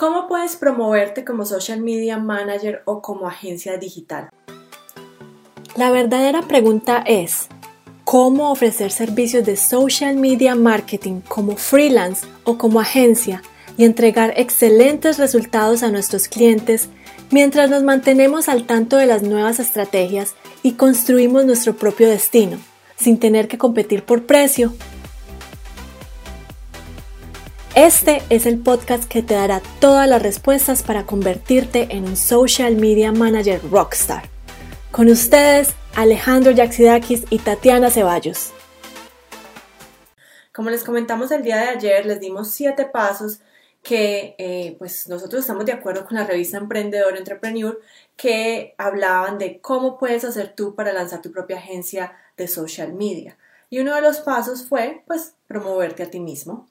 ¿Cómo puedes promoverte como social media manager o como agencia digital? La verdadera pregunta es, ¿cómo ofrecer servicios de social media marketing como freelance o como agencia y entregar excelentes resultados a nuestros clientes mientras nos mantenemos al tanto de las nuevas estrategias y construimos nuestro propio destino, sin tener que competir por precio este es el podcast que te dará todas las respuestas para convertirte en un social media manager rockstar. Con ustedes, Alejandro Yaxidakis y Tatiana Ceballos. Como les comentamos el día de ayer, les dimos siete pasos que eh, pues nosotros estamos de acuerdo con la revista Emprendedor Entrepreneur que hablaban de cómo puedes hacer tú para lanzar tu propia agencia de social media. Y uno de los pasos fue pues promoverte a ti mismo.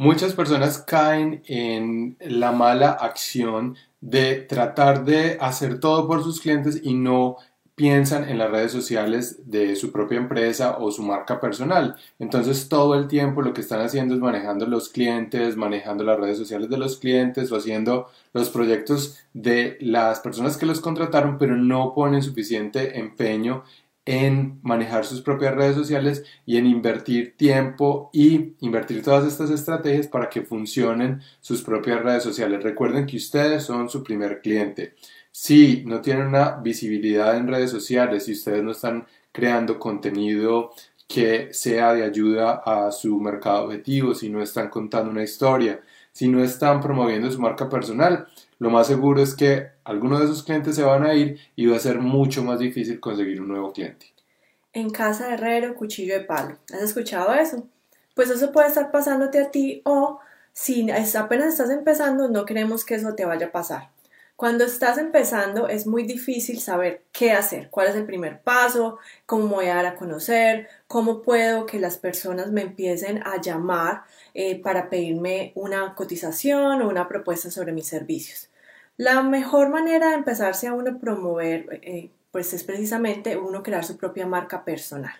Muchas personas caen en la mala acción de tratar de hacer todo por sus clientes y no piensan en las redes sociales de su propia empresa o su marca personal. Entonces todo el tiempo lo que están haciendo es manejando los clientes, manejando las redes sociales de los clientes o haciendo los proyectos de las personas que los contrataron, pero no ponen suficiente empeño en manejar sus propias redes sociales y en invertir tiempo y invertir todas estas estrategias para que funcionen sus propias redes sociales. Recuerden que ustedes son su primer cliente. Si no tienen una visibilidad en redes sociales, si ustedes no están creando contenido que sea de ayuda a su mercado objetivo, si no están contando una historia, si no están promoviendo su marca personal, lo más seguro es que algunos de esos clientes se van a ir y va a ser mucho más difícil conseguir un nuevo cliente. En casa de herrero, cuchillo de palo. ¿Has escuchado eso? Pues eso puede estar pasándote a ti o si apenas estás empezando, no queremos que eso te vaya a pasar. Cuando estás empezando es muy difícil saber qué hacer, cuál es el primer paso, cómo voy a dar a conocer, cómo puedo que las personas me empiecen a llamar eh, para pedirme una cotización o una propuesta sobre mis servicios. La mejor manera de empezarse a uno promover eh, pues es precisamente uno crear su propia marca personal.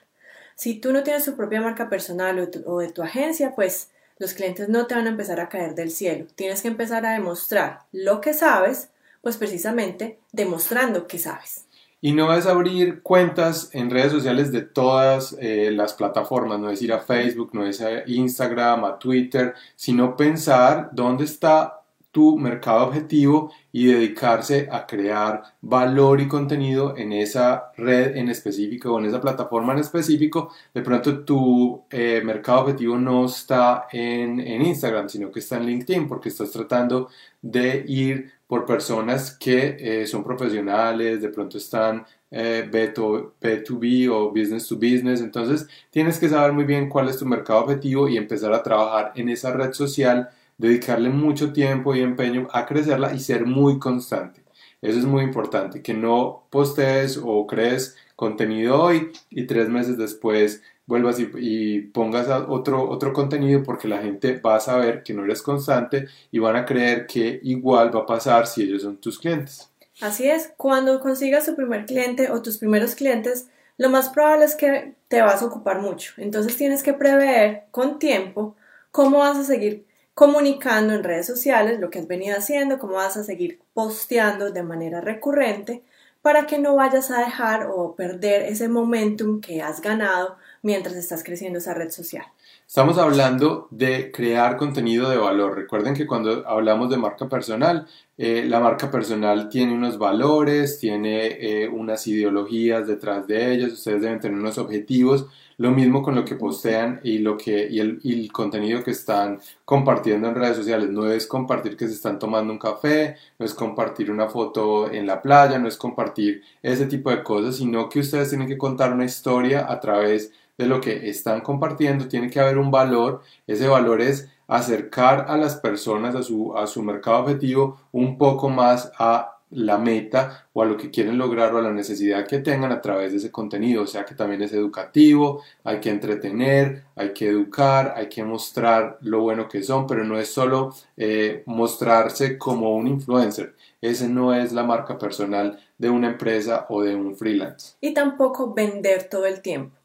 Si tú no tienes tu propia marca personal o, de tu agencia, pues los clientes no te van a empezar a caer del cielo. Tienes que empezar a demostrar lo que sabes pues precisamente demostrando que sabes. Y no es abrir cuentas en redes sociales de todas eh, las plataformas, no es ir a Facebook, no es a Instagram, a Twitter, sino pensar dónde está tu mercado objetivo y dedicarse a crear valor y contenido en esa red en específico o en esa plataforma en específico. De pronto tu eh, mercado objetivo no está en, en Instagram, sino que está en LinkedIn porque estás tratando de ir por personas que eh, son profesionales, de pronto están eh, B2B o business to business. Entonces tienes que saber muy bien cuál es tu mercado objetivo y empezar a trabajar en esa red social, dedicarle mucho tiempo y empeño a crecerla y ser muy constante. Eso es muy importante, que no postees o crees contenido hoy y tres meses después vuelvas y, pongas otro, otro contenido porque la gente va a saber que no eres constante y van a creer que igual va a pasar si ellos son tus clientes. Así es, cuando consigas tu primer cliente o tus primeros clientes, lo más probable es que te vas a ocupar mucho. Entonces tienes que prever con tiempo cómo vas a seguir comunicando en redes sociales lo que has venido haciendo, cómo vas a seguir posteando de manera recurrente para que no vayas a dejar o perder ese momentum que has ganado mientras estás creciendo esa red social. Estamos hablando de crear contenido de valor. Recuerden que cuando hablamos de marca personal, eh, la marca personal tiene unos valores, tiene eh, unas ideologías detrás de ellas, ustedes deben tener unos objetivos. Lo mismo con lo que postean y, lo que, y el, y el contenido que están compartiendo en redes sociales. No es compartir que se están tomando un café, no es compartir una foto en la playa, no es compartir ese tipo de cosas, sino que ustedes tienen que contar una historia a través de lo que están compartiendo, tiene que haber un valor, ese valor es acercar a las personas a su, a su mercado objetivo un poco más a la meta o a lo que quieren lograr o a la necesidad que tengan a través de ese contenido, o sea que también es educativo, hay que entretener, hay que educar, hay que mostrar lo bueno que son, pero no es solo eh, mostrarse como un influencer, ese no es la marca personal de una empresa o de un freelance. Y tampoco vender todo el tiempo.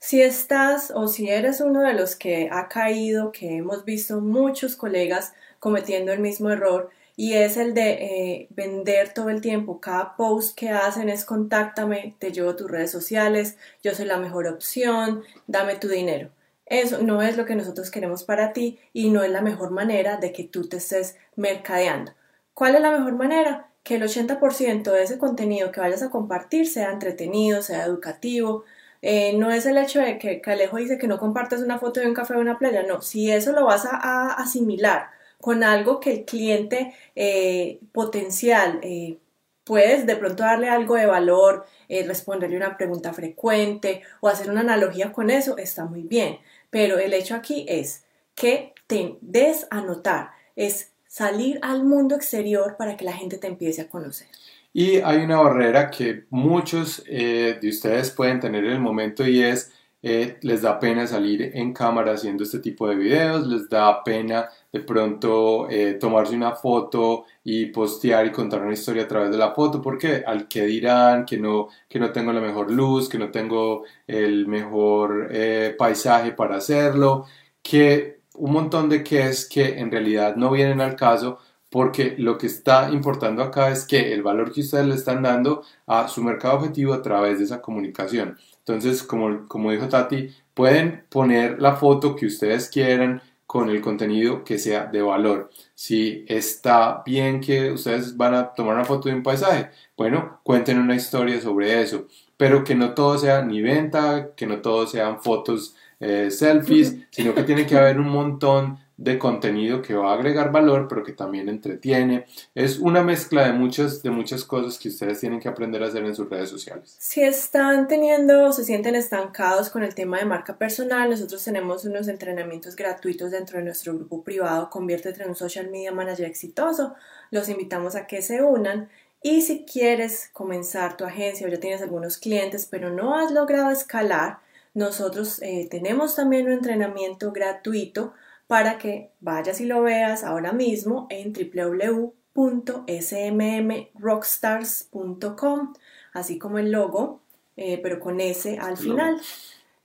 Si estás o si eres uno de los que ha caído, que hemos visto muchos colegas cometiendo el mismo error, y es el de eh, vender todo el tiempo. Cada post que hacen es contáctame, te llevo tus redes sociales, yo soy la mejor opción, dame tu dinero. Eso no es lo que nosotros queremos para ti y no es la mejor manera de que tú te estés mercadeando. ¿Cuál es la mejor manera? Que el 80% de ese contenido que vayas a compartir sea entretenido, sea educativo. Eh, no es el hecho de que Calejo dice que no compartas una foto de un café o una playa, no, si eso lo vas a, asimilar con algo que el cliente eh, potencial eh, puedes de pronto darle algo de valor, responderle una pregunta frecuente o hacer una analogía con eso, está muy bien. Pero el hecho aquí es que te des a notar, es salir al mundo exterior para que la gente te empiece a conocer. Y hay una barrera que muchos eh, de ustedes pueden tener en el momento y es eh, les da pena salir en cámara haciendo este tipo de videos, les da pena de pronto eh, tomarse una foto y postear y contar una historia a través de la foto, porque al que dirán que no, que no tengo la mejor luz, que no tengo el mejor eh, paisaje para hacerlo, que un montón de es que en realidad no vienen al caso porque lo que está importando acá es que el valor que ustedes le están dando a su mercado objetivo a través de esa comunicación. Entonces, como, como dijo Tati, pueden poner la foto que ustedes quieran con el contenido que sea de valor. Si está bien que ustedes van a tomar una foto de un paisaje, bueno, cuenten una historia sobre eso, pero que no todo sea ni venta, que no todo sean fotos eh, selfies, sino que tiene que haber un montón de contenido que va a agregar valor, pero que también entretiene. Es una mezcla de muchas, de muchas cosas que ustedes tienen que aprender a hacer en sus redes sociales. Si están teniendo se sienten estancados con el tema de marca personal, nosotros tenemos unos entrenamientos gratuitos dentro de nuestro grupo privado Conviértete en un social media manager exitoso. Los invitamos a que se unan. Y si quieres comenzar tu agencia o ya tienes algunos clientes, pero no has logrado escalar, nosotros eh, tenemos también un entrenamiento gratuito para que vayas y lo veas ahora mismo en www.smmrockstars.com, así como el logo, eh, pero con S al final.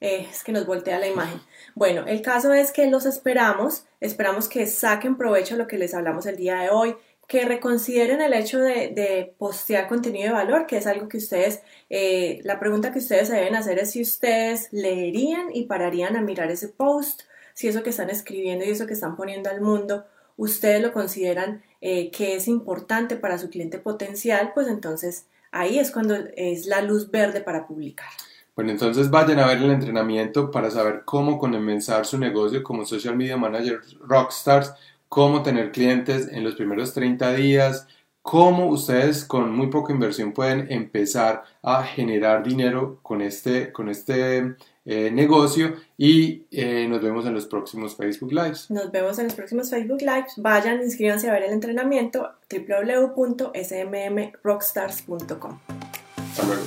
Eh, es que nos voltea la imagen. Bueno, el caso es que los esperamos, esperamos que saquen provecho de lo que les hablamos el día de hoy, que reconsideren el hecho de, postear contenido de valor, que es algo que ustedes, eh, la pregunta que ustedes deben hacer es si ustedes leerían y pararían a mirar ese post si eso que están escribiendo y eso que están poniendo al mundo, ustedes lo consideran eh, que es importante para su cliente potencial, pues entonces ahí es cuando es la luz verde para publicar. Bueno, entonces vayan a ver el entrenamiento para saber cómo comenzar su negocio como social media manager rockstars, cómo tener clientes en los primeros 30 días, cómo ustedes con muy poca inversión pueden empezar a generar dinero con este, con este eh, negocio y eh, nos vemos en los próximos Facebook Lives. Nos vemos en los próximos Facebook Lives. Vayan, inscríbanse a ver el entrenamiento www.smmrockstars.com. Hasta luego.